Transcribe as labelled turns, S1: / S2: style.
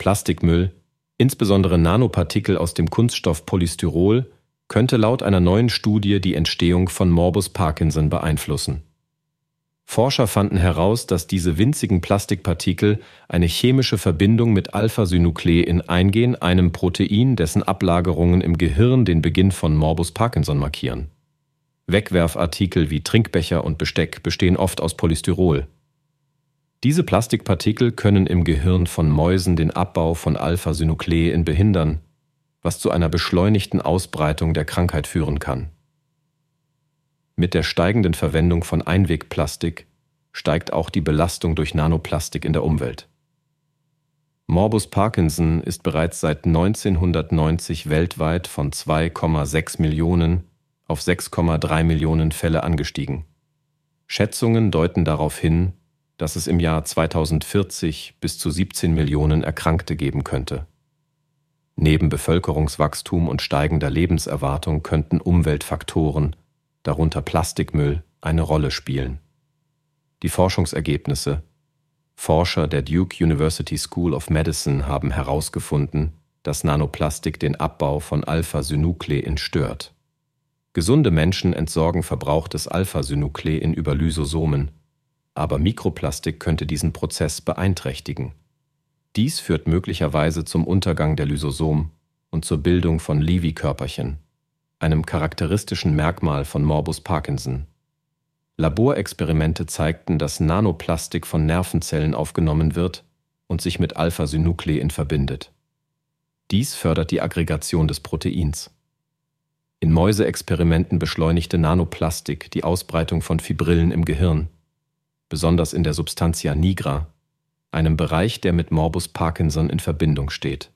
S1: Plastikmüll, insbesondere Nanopartikel aus dem Kunststoff Polystyrol, könnte laut einer neuen Studie die Entstehung von Morbus Parkinson beeinflussen. Forscher fanden heraus, dass diese winzigen Plastikpartikel eine chemische Verbindung mit Alpha-Synuklein eingehen, einem Protein, dessen Ablagerungen im Gehirn den Beginn von Morbus Parkinson markieren. Wegwerfartikel wie Trinkbecher und Besteck bestehen oft aus Polystyrol. Diese Plastikpartikel können im Gehirn von Mäusen den Abbau von Alpha-Synuklein behindern, was zu einer beschleunigten Ausbreitung der Krankheit führen kann. Mit der steigenden Verwendung von Einwegplastik steigt auch die Belastung durch Nanoplastik in der Umwelt. Morbus Parkinson ist bereits seit 1990 weltweit von 2,6 Millionen auf 6,3 Millionen Fälle angestiegen. Schätzungen deuten darauf hin, dass es im Jahr 2040 bis zu 17 Millionen Erkrankte geben könnte. Neben Bevölkerungswachstum und steigender Lebenserwartung könnten Umweltfaktoren darunter Plastikmüll, eine Rolle spielen. Die Forschungsergebnisse Forscher der Duke University School of Medicine haben herausgefunden, dass Nanoplastik den Abbau von Alpha-Synuklein stört. Gesunde Menschen entsorgen verbrauchtes Alpha-Synuklein über Lysosomen, aber Mikroplastik könnte diesen Prozess beeinträchtigen. Dies führt möglicherweise zum Untergang der Lysosom und zur Bildung von Lewy-Körperchen einem charakteristischen Merkmal von Morbus Parkinson. Laborexperimente zeigten, dass Nanoplastik von Nervenzellen aufgenommen wird und sich mit Alpha-Synuklein verbindet. Dies fördert die Aggregation des Proteins. In Mäuseexperimenten beschleunigte Nanoplastik die Ausbreitung von Fibrillen im Gehirn, besonders in der Substantia nigra, einem Bereich, der mit Morbus Parkinson in Verbindung steht.